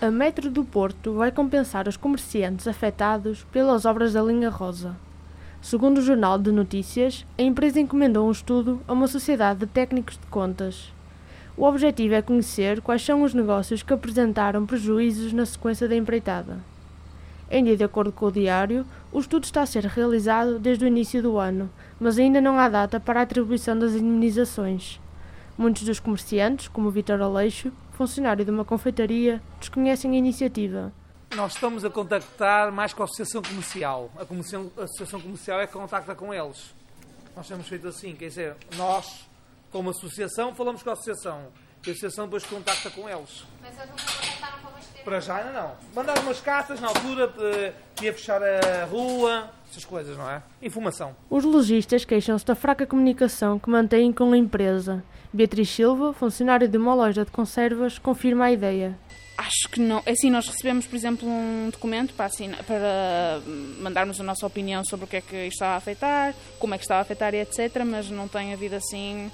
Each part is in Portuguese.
A Metro do Porto vai compensar os comerciantes afetados pelas obras da linha Rosa. Segundo o Jornal de Notícias, a empresa encomendou um estudo a uma sociedade de técnicos de contas. O objetivo é conhecer quais são os negócios que apresentaram prejuízos na sequência da empreitada. Ainda de acordo com o diário, o estudo está a ser realizado desde o início do ano, mas ainda não há data para a atribuição das indemnizações. Muitos dos comerciantes, como Vitor Aleixo, funcionário de uma confeitaria, desconhecem a iniciativa. Nós estamos a contactar mais com a Associação Comercial. A, comissão, a Associação Comercial é que contacta com eles. Nós temos feito assim, quer dizer, nós, como associação, falamos com a associação. E a associação depois contacta com eles. Mas para já ainda não. Mandaram umas cartas na altura que ia fechar a rua, essas coisas, não é? Informação. Os lojistas queixam-se da fraca comunicação que mantêm com a empresa. Beatriz Silva, funcionária de uma loja de conservas, confirma a ideia. Acho que não. É Assim, nós recebemos, por exemplo, um documento para, assinar, para mandarmos a nossa opinião sobre o que é que isto está a afetar, como é que está a afetar e etc. Mas não tem havido assim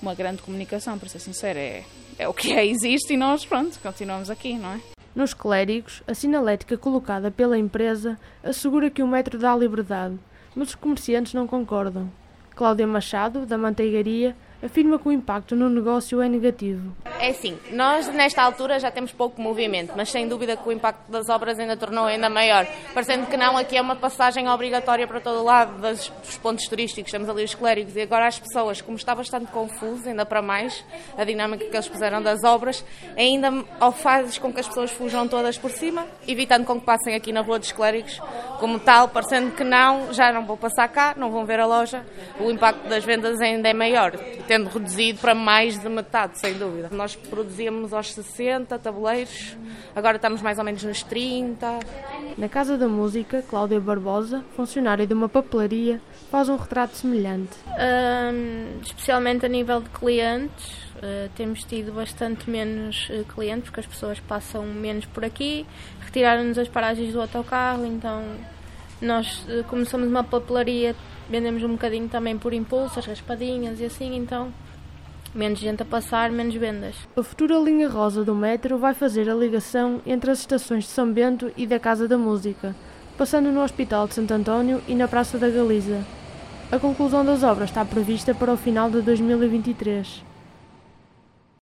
uma grande comunicação, para ser sincera. É, é o que é, existe e nós, pronto, continuamos aqui, não é? Nos clérigos, a sinalética colocada pela empresa assegura que o metro dá liberdade, mas os comerciantes não concordam. Cláudia Machado, da manteigaria, afirma que o impacto no negócio é negativo. É assim, nós nesta altura já temos pouco movimento, mas sem dúvida que o impacto das obras ainda tornou ainda maior. Parecendo que não, aqui é uma passagem obrigatória para todo o lado dos pontos turísticos, temos ali os clérigos e agora as pessoas, como está bastante confuso, ainda para mais, a dinâmica que eles puseram das obras, ainda ao faz com que as pessoas fujam todas por cima, evitando com que passem aqui na rua dos clérigos, como tal, parecendo que não, já não vão passar cá, não vão ver a loja, o impacto das vendas ainda é maior, tendo reduzido para mais de metade, sem dúvida. Nós produzíamos aos 60 tabuleiros, agora estamos mais ou menos nos 30. Na Casa da Música, Cláudia Barbosa, funcionária de uma papelaria, faz um retrato semelhante. Hum, especialmente a nível de clientes, uh, temos tido bastante menos uh, clientes porque as pessoas passam menos por aqui, retiraram-nos as paragens do autocarro, então nós, uh, como somos uma papelaria, vendemos um bocadinho também por impulso, as raspadinhas e assim, então menos gente a passar, menos vendas. A futura linha rosa do metro vai fazer a ligação entre as estações de São Bento e da Casa da Música, passando no Hospital de Santo António e na Praça da Galiza. A conclusão das obras está prevista para o final de 2023.